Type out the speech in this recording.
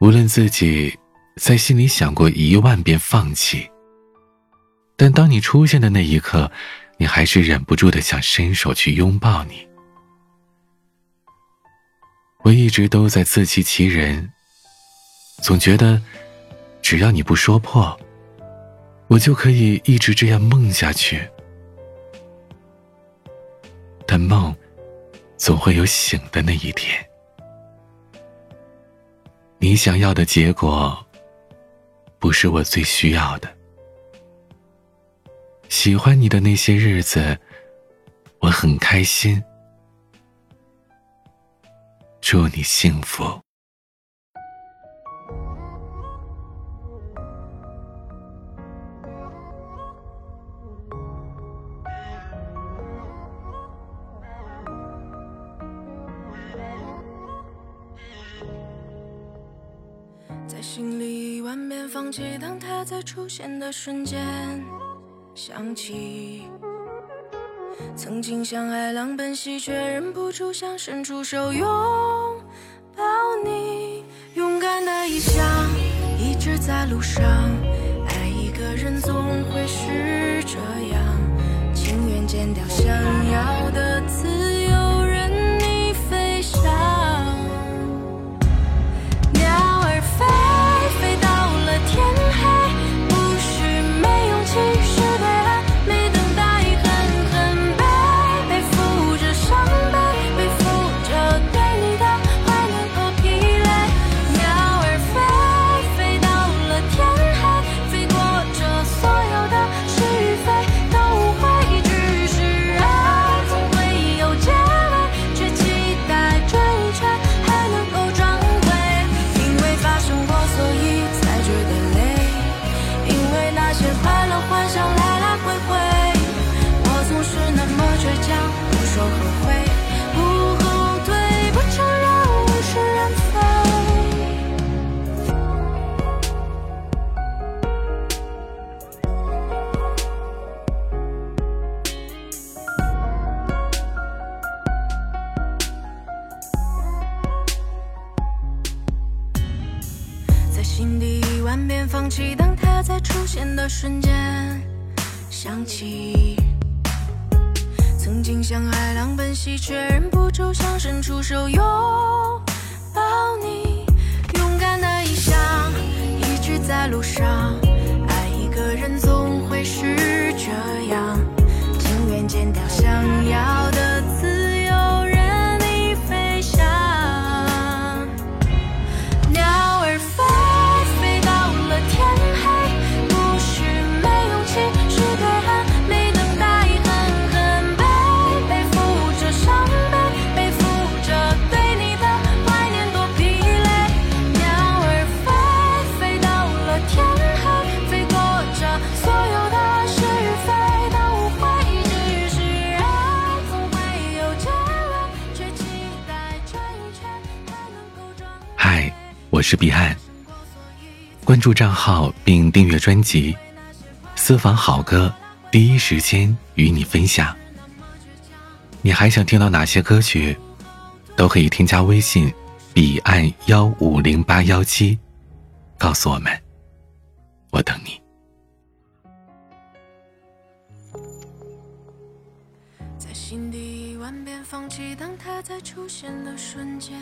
无论自己在心里想过一万遍放弃，但当你出现的那一刻，你还是忍不住的想伸手去拥抱你。我一直都在自欺欺人，总觉得只要你不说破，我就可以一直这样梦下去。但梦总会有醒的那一天。你想要的结果，不是我最需要的。喜欢你的那些日子，我很开心。祝你幸福。在心里一万遍放弃，当他在出现的瞬间想起。曾经相爱狼奔兮，却忍不住想伸出手拥抱你。勇敢的异乡，一直在路上。爱一个人总会是这样，情愿剪掉想要万遍放弃，当他在出现的瞬间想起，曾经向海浪奔袭，却忍不住想伸出手拥我是彼岸。关注账号并订阅专辑，私房好歌，第一时间与你分享。你还想听到哪些歌曲？都可以添加微信彼岸幺五零八幺七，告诉我们，我等你。在心底万遍放弃，当他在出现的瞬间